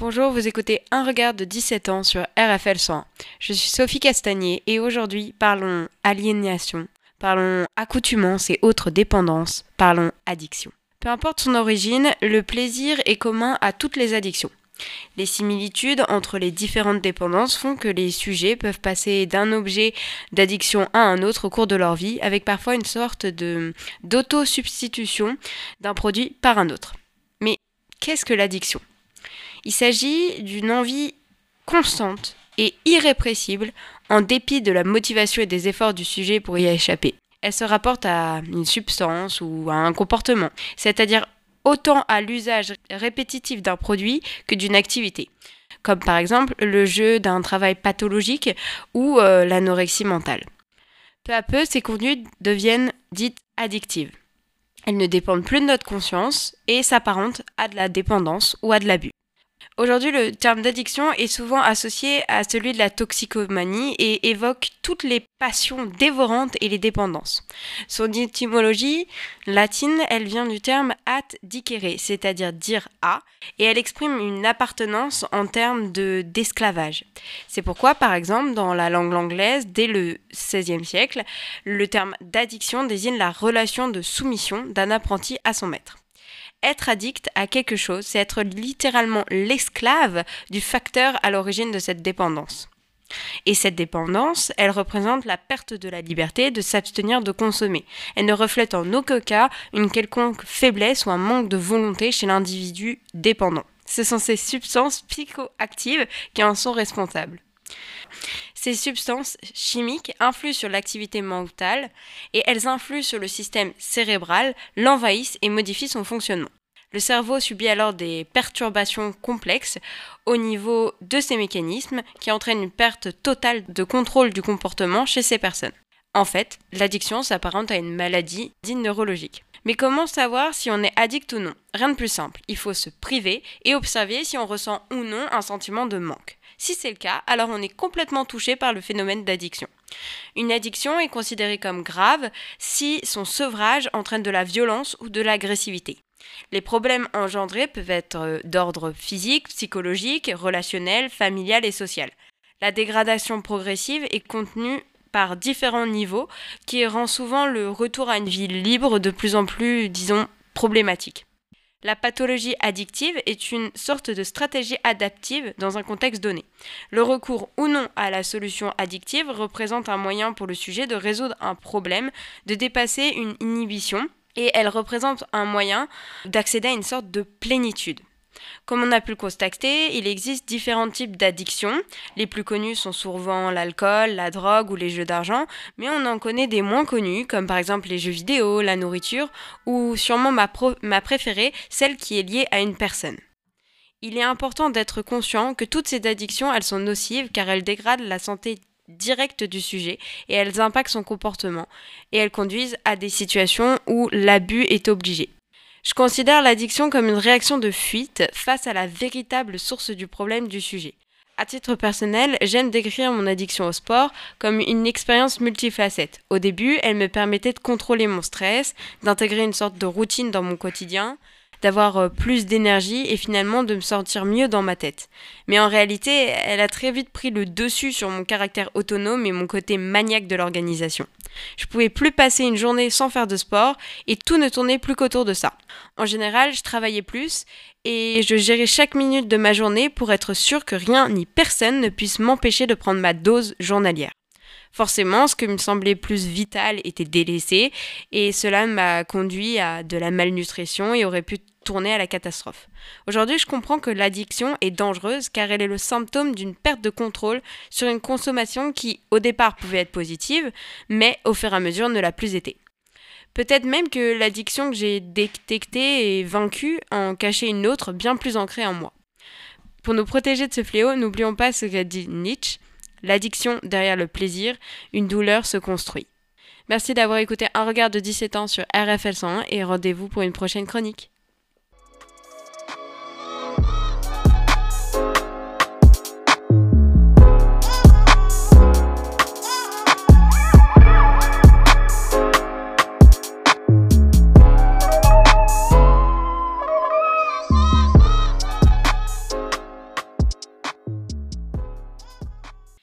Bonjour, vous écoutez Un regard de 17 ans sur RFL 101. Je suis Sophie Castagnier et aujourd'hui parlons aliénation, parlons accoutumance et autres dépendances, parlons addiction. Peu importe son origine, le plaisir est commun à toutes les addictions. Les similitudes entre les différentes dépendances font que les sujets peuvent passer d'un objet d'addiction à un autre au cours de leur vie, avec parfois une sorte de d'auto-substitution d'un produit par un autre. Mais qu'est-ce que l'addiction? Il s'agit d'une envie constante et irrépressible en dépit de la motivation et des efforts du sujet pour y échapper. Elle se rapporte à une substance ou à un comportement, c'est-à-dire autant à l'usage répétitif d'un produit que d'une activité, comme par exemple le jeu d'un travail pathologique ou euh, l'anorexie mentale. Peu à peu, ces conduites deviennent dites addictives. Elles ne dépendent plus de notre conscience et s'apparentent à de la dépendance ou à de l'abus. Aujourd'hui, le terme d'addiction est souvent associé à celui de la toxicomanie et évoque toutes les passions dévorantes et les dépendances. Son étymologie latine, elle vient du terme at dicere, c'est-à-dire dire à, et elle exprime une appartenance en termes de d'esclavage. C'est pourquoi, par exemple, dans la langue anglaise, dès le XVIe siècle, le terme d'addiction désigne la relation de soumission d'un apprenti à son maître. Être addict à quelque chose, c'est être littéralement l'esclave du facteur à l'origine de cette dépendance. Et cette dépendance, elle représente la perte de la liberté de s'abstenir de consommer. Elle ne reflète en aucun cas une quelconque faiblesse ou un manque de volonté chez l'individu dépendant. Ce sont ces substances psychoactives qui en sont responsables. Ces substances chimiques influent sur l'activité mentale et elles influent sur le système cérébral, l'envahissent et modifient son fonctionnement. Le cerveau subit alors des perturbations complexes au niveau de ces mécanismes qui entraînent une perte totale de contrôle du comportement chez ces personnes. En fait, l'addiction s'apparente à une maladie dite neurologique. Mais comment savoir si on est addict ou non? Rien de plus simple, il faut se priver et observer si on ressent ou non un sentiment de manque. Si c'est le cas, alors on est complètement touché par le phénomène d'addiction. Une addiction est considérée comme grave si son sevrage entraîne de la violence ou de l'agressivité. Les problèmes engendrés peuvent être euh, d'ordre physique, psychologique, relationnel, familial et social. La dégradation progressive est contenue par différents niveaux qui rend souvent le retour à une vie libre de plus en plus, disons, problématique. La pathologie addictive est une sorte de stratégie adaptive dans un contexte donné. Le recours ou non à la solution addictive représente un moyen pour le sujet de résoudre un problème, de dépasser une inhibition, et elle représente un moyen d'accéder à une sorte de plénitude. Comme on a pu le constater, il existe différents types d'addictions. Les plus connus sont souvent l'alcool, la drogue ou les jeux d'argent, mais on en connaît des moins connus, comme par exemple les jeux vidéo, la nourriture, ou sûrement ma, ma préférée, celle qui est liée à une personne. Il est important d'être conscient que toutes ces addictions, elles sont nocives car elles dégradent la santé directe du sujet et elles impactent son comportement et elles conduisent à des situations où l'abus est obligé. Je considère l'addiction comme une réaction de fuite face à la véritable source du problème du sujet. À titre personnel, j'aime décrire mon addiction au sport comme une expérience multifacette. Au début, elle me permettait de contrôler mon stress, d'intégrer une sorte de routine dans mon quotidien, d'avoir euh, plus d'énergie et finalement de me sentir mieux dans ma tête. Mais en réalité, elle a très vite pris le dessus sur mon caractère autonome et mon côté maniaque de l'organisation. Je pouvais plus passer une journée sans faire de sport et tout ne tournait plus qu'autour de ça. En général, je travaillais plus et je gérais chaque minute de ma journée pour être sûr que rien ni personne ne puisse m'empêcher de prendre ma dose journalière. Forcément, ce qui me semblait plus vital était délaissé et cela m'a conduit à de la malnutrition et aurait pu tourner à la catastrophe. Aujourd'hui, je comprends que l'addiction est dangereuse car elle est le symptôme d'une perte de contrôle sur une consommation qui, au départ, pouvait être positive, mais au fur et à mesure ne l'a plus été. Peut-être même que l'addiction que j'ai détectée et vaincue en cachait une autre bien plus ancrée en moi. Pour nous protéger de ce fléau, n'oublions pas ce qu'a dit Nietzsche L'addiction derrière le plaisir, une douleur se construit. Merci d'avoir écouté un regard de 17 ans sur RFL 101 et rendez-vous pour une prochaine chronique.